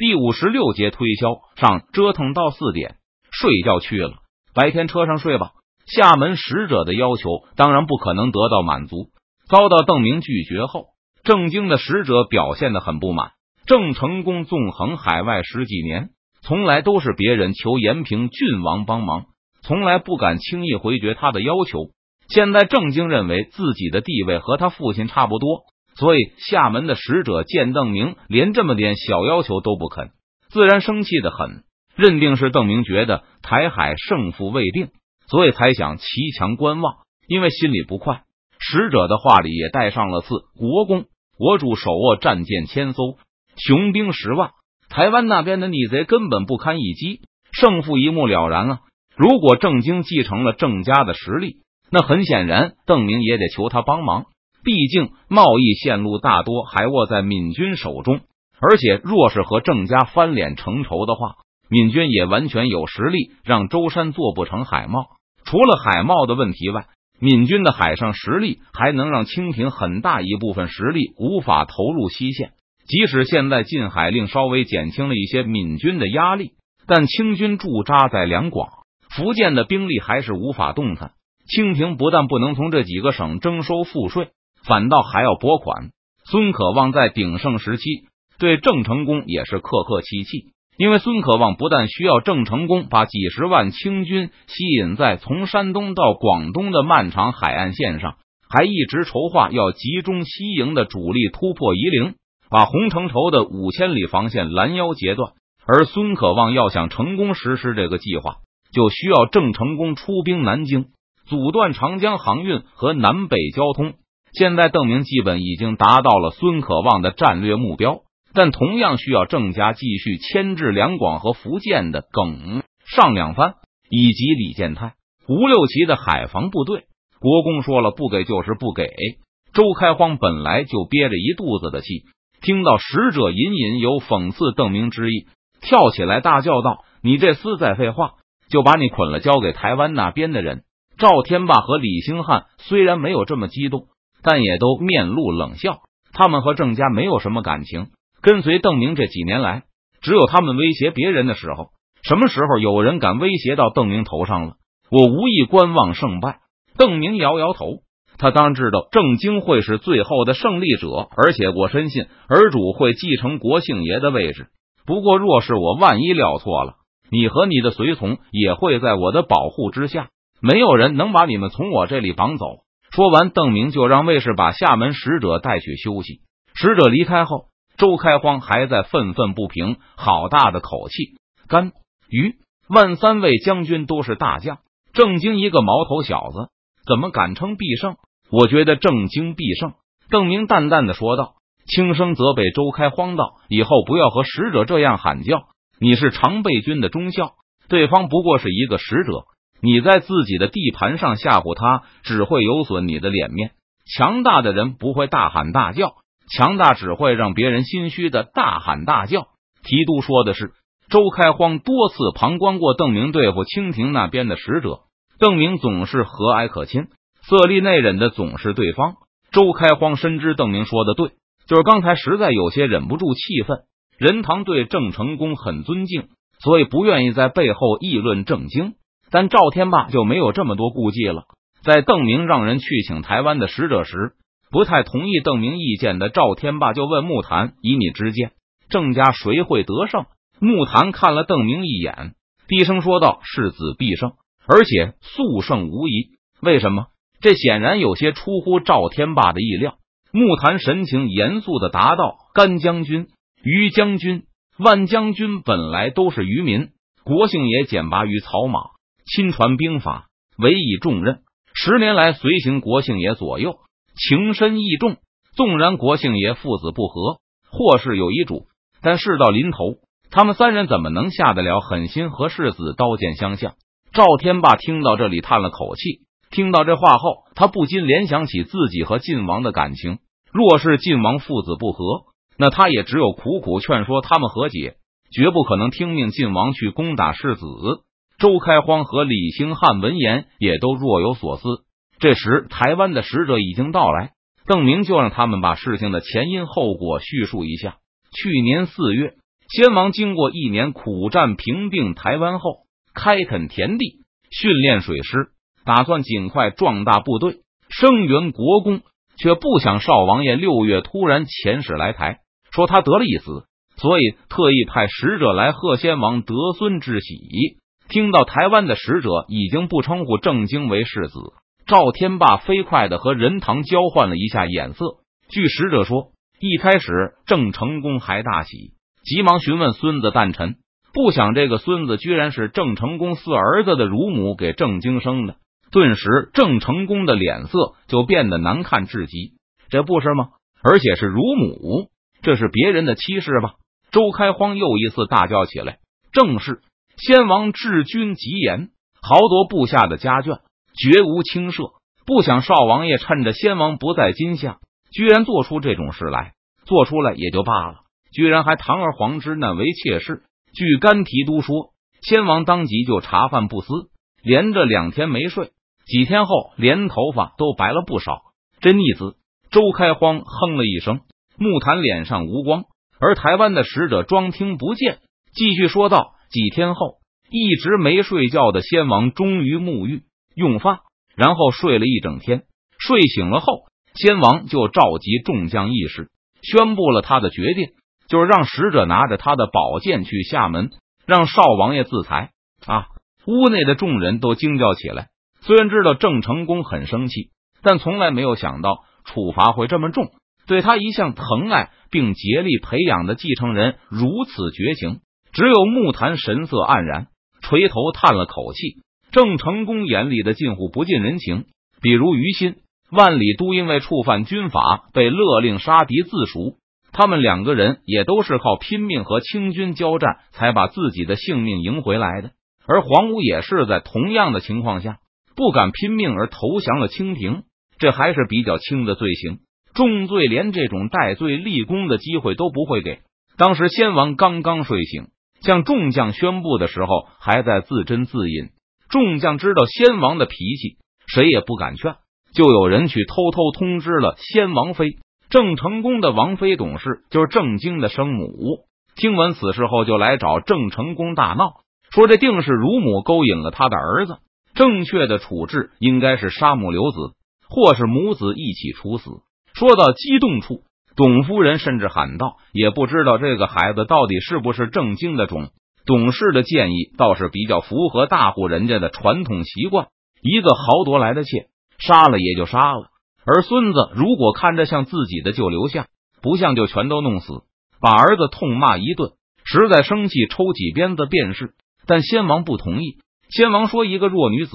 第五十六节推销上，折腾到四点，睡觉去了。白天车上睡吧。厦门使者的要求当然不可能得到满足，遭到邓明拒绝后，郑经的使者表现的很不满。郑成功纵横海外十几年，从来都是别人求延平郡王帮忙，从来不敢轻易回绝他的要求。现在郑经认为自己的地位和他父亲差不多。所以，厦门的使者见邓明连这么点小要求都不肯，自然生气的很，认定是邓明觉得台海胜负未定，所以才想骑墙观望。因为心里不快，使者的话里也带上了字：国公，我主手握战舰千艘，雄兵十万，台湾那边的逆贼根本不堪一击，胜负一目了然啊！如果郑经继承了郑家的实力，那很显然，邓明也得求他帮忙。毕竟贸易线路大多还握在闽军手中，而且若是和郑家翻脸成仇的话，闽军也完全有实力让舟山做不成海贸。除了海贸的问题外，闽军的海上实力还能让清廷很大一部分实力无法投入西线。即使现在禁海令稍微减轻了一些闽军的压力，但清军驻扎在两广、福建的兵力还是无法动弹。清廷不但不能从这几个省征收赋税。反倒还要拨款。孙可望在鼎盛时期对郑成功也是客客气气，因为孙可望不但需要郑成功把几十万清军吸引在从山东到广东的漫长海岸线上，还一直筹划要集中西营的主力突破夷陵，把洪承畴的五千里防线拦腰截断。而孙可望要想成功实施这个计划，就需要郑成功出兵南京，阻断长江航运和南北交通。现在邓明基本已经达到了孙可望的战略目标，但同样需要郑家继续牵制两广和福建的耿上两番，以及李建泰、吴六奇的海防部队。国公说了，不给就是不给。周开荒本来就憋着一肚子的气，听到使者隐隐有讽刺邓明之意，跳起来大叫道：“你这厮再废话，就把你捆了，交给台湾那边的人。”赵天霸和李兴汉虽然没有这么激动。但也都面露冷笑。他们和郑家没有什么感情，跟随邓明这几年来，只有他们威胁别人的时候。什么时候有人敢威胁到邓明头上了？我无意观望胜败。邓明摇摇头，他当然知道郑经会是最后的胜利者，而且我深信儿主会继承国姓爷的位置。不过，若是我万一料错了，你和你的随从也会在我的保护之下，没有人能把你们从我这里绑走。说完，邓明就让卫士把厦门使者带去休息。使者离开后，周开荒还在愤愤不平：“好大的口气！甘于万三位将军都是大将，郑经一个毛头小子，怎么敢称必胜？我觉得郑经必胜。”邓明淡淡的说道，轻声责备周开荒道：“以后不要和使者这样喊叫，你是常备军的中校，对方不过是一个使者。”你在自己的地盘上吓唬他，只会有损你的脸面。强大的人不会大喊大叫，强大只会让别人心虚的大喊大叫。提督说的是，周开荒多次旁观过邓明对付清廷那边的使者，邓明总是和蔼可亲，色厉内荏的总是对方。周开荒深知邓明说的对，就是刚才实在有些忍不住气愤。任堂对郑成功很尊敬，所以不愿意在背后议论郑经。但赵天霸就没有这么多顾忌了。在邓明让人去请台湾的使者时，不太同意邓明意见的赵天霸就问木坛：“以你之见，郑家谁会得胜？”木坛看了邓明一眼，低声说道：“世子必胜，而且速胜无疑。”为什么？这显然有些出乎赵天霸的意料。木坛神情严肃的答道：“甘将军、于将军、万将军本来都是渔民，国姓也简拔于草莽。”亲传兵法，委以重任。十年来随行国姓爷左右，情深义重。纵然国姓爷父子不和，或是有遗嘱，但事到临头，他们三人怎么能下得了狠心和世子刀剑相向？赵天霸听到这里叹了口气。听到这话后，他不禁联想起自己和晋王的感情。若是晋王父子不和，那他也只有苦苦劝说他们和解，绝不可能听命晋王去攻打世子。周开荒和李兴汉闻言也都若有所思。这时，台湾的使者已经到来，邓明就让他们把事情的前因后果叙述一下。去年四月，先王经过一年苦战平定台湾后，开垦田地，训练水师，打算尽快壮大部队，声援国公。却不想少王爷六月突然遣使来台，说他得了一子，所以特意派使者来贺先王得孙之喜。听到台湾的使者已经不称呼郑经为世子，赵天霸飞快的和任堂交换了一下眼色。据使者说，一开始郑成功还大喜，急忙询问孙子诞辰，不想这个孙子居然是郑成功四儿子的乳母给郑经生的。顿时，郑成功的脸色就变得难看至极。这不是吗？而且是乳母，这是别人的妻室吧？周开荒又一次大叫起来：“正是先王治军极严，豪夺部下的家眷，绝无轻赦。不想少王爷趁着先王不在今夏，居然做出这种事来。做出来也就罢了，居然还堂而皇之难为妾室。据甘提督说，先王当即就茶饭不思，连着两天没睡。”几天后，连头发都白了不少。真逆子！周开荒哼了一声，木坛脸上无光。而台湾的使者装听不见，继续说道：“几天后，一直没睡觉的先王终于沐浴用发，然后睡了一整天。睡醒了后，先王就召集众将议事，宣布了他的决定，就是让使者拿着他的宝剑去厦门，让少王爷自裁。啊！屋内的众人都惊叫起来。虽然知道郑成功很生气，但从来没有想到处罚会这么重。对他一向疼爱并竭力培养的继承人如此绝情，只有木坛神色黯然，垂头叹了口气。郑成功眼里的近乎不近人情，比如于心、万里都因为触犯军法被勒令杀敌自赎，他们两个人也都是靠拼命和清军交战才把自己的性命赢回来的。而黄武也是在同样的情况下。不敢拼命而投降了清廷，这还是比较轻的罪行。重罪连这种戴罪立功的机会都不会给。当时先王刚刚睡醒，向众将宣布的时候，还在自斟自饮。众将知道先王的脾气，谁也不敢劝，就有人去偷偷通知了先王妃郑成功的王妃董事，就是郑经的生母。听闻此事后，就来找郑成功大闹，说这定是乳母勾引了他的儿子。正确的处置应该是杀母留子，或是母子一起处死。说到激动处，董夫人甚至喊道：“也不知道这个孩子到底是不是正经的种。”董事的建议倒是比较符合大户人家的传统习惯。一个豪夺来的妾，杀了也就杀了；而孙子如果看着像自己的，就留下；不像就全都弄死，把儿子痛骂一顿。实在生气，抽起鞭子便是。但先王不同意。先王说：“一个弱女子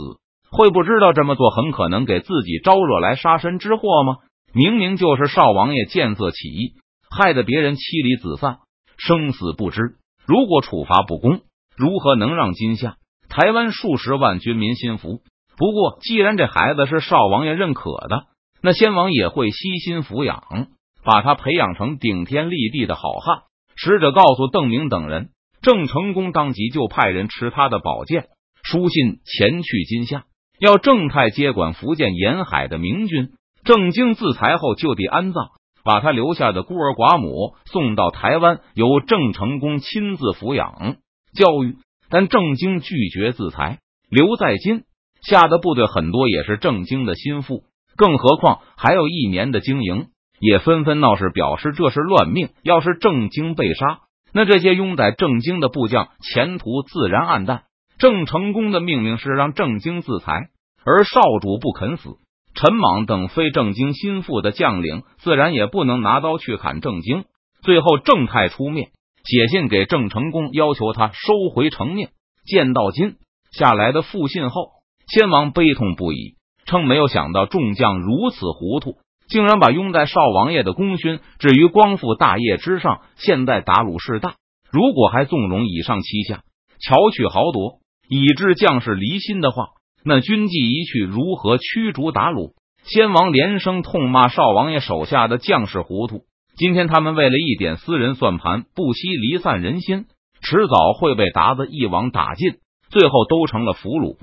会不知道这么做很可能给自己招惹来杀身之祸吗？明明就是少王爷见色起意，害得别人妻离子散，生死不知。如果处罚不公，如何能让今夏台湾数十万军民心服？不过，既然这孩子是少王爷认可的，那先王也会悉心抚养，把他培养成顶天立地的好汉。”使者告诉邓明等人，郑成功当即就派人持他的宝剑。书信前去金夏，要郑泰接管福建沿海的明军。郑经自裁后就地安葬，把他留下的孤儿寡母送到台湾，由郑成功亲自抚养教育。但郑经拒绝自裁，留在金夏的部队很多也是郑经的心腹，更何况还有一年的经营，也纷纷闹事，表示这是乱命。要是郑经被杀，那这些拥戴郑经的部将前途自然暗淡。郑成功的命令是让郑经自裁，而少主不肯死。陈莽等非郑经心腹的将领，自然也不能拿刀去砍郑经。最后，郑泰出面写信给郑成功，要求他收回成命。见到金下来的复信后，先王悲痛不已，称没有想到众将如此糊涂，竟然把拥戴少王爷的功勋置于光复大业之上。现在打鲁势大，如果还纵容以上七下，巧取豪夺。以致将士离心的话，那军纪一去，如何驱逐鞑虏？先王连声痛骂少王爷手下的将士糊涂。今天他们为了一点私人算盘，不惜离散人心，迟早会被鞑子一网打尽，最后都成了俘虏。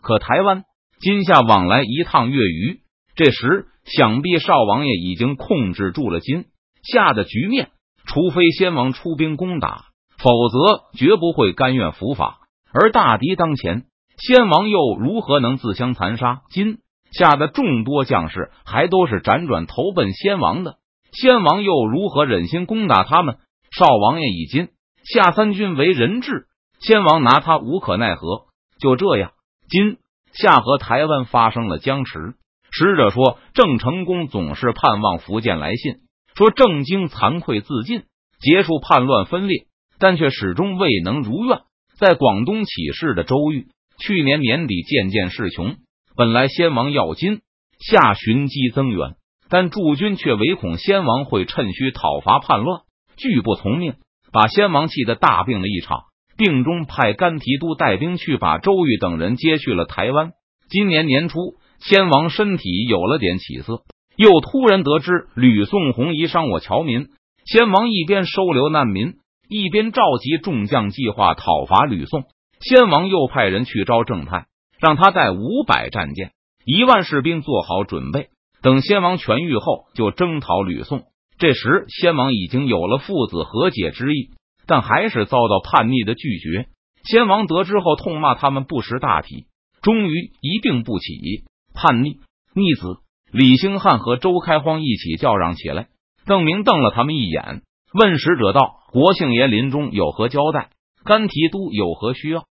可台湾今夏往来一趟月余，这时想必少王爷已经控制住了今夏的局面，除非先王出兵攻打。否则绝不会甘愿伏法。而大敌当前，先王又如何能自相残杀？今夏的众多将士还都是辗转投奔先王的，先王又如何忍心攻打他们？少王爷以今夏三军为人质，先王拿他无可奈何。就这样，今夏和台湾发生了僵持。使者说，郑成功总是盼望福建来信，说郑经惭愧自尽，结束叛乱分裂，但却始终未能如愿。在广东起事的周瑜，去年年底渐渐势穷。本来先王要金下寻机增援，但驻军却唯恐先王会趁虚讨伐叛乱，拒不从命，把先王气得大病了一场。病中派甘提督带兵去把周瑜等人接去了台湾。今年年初，先王身体有了点起色，又突然得知吕宋红夷伤我侨民，先王一边收留难民，一边召集众将计划讨伐吕宋。先王又派人去招郑泰。让他带五百战舰、一万士兵做好准备，等先王痊愈后就征讨吕宋。这时，先王已经有了父子和解之意，但还是遭到叛逆的拒绝。先王得知后，痛骂他们不识大体，终于一病不起。叛逆逆子李兴汉和周开荒一起叫嚷起来。邓明瞪了他们一眼，问使者道：“国姓爷临终有何交代？甘提督有何需要？”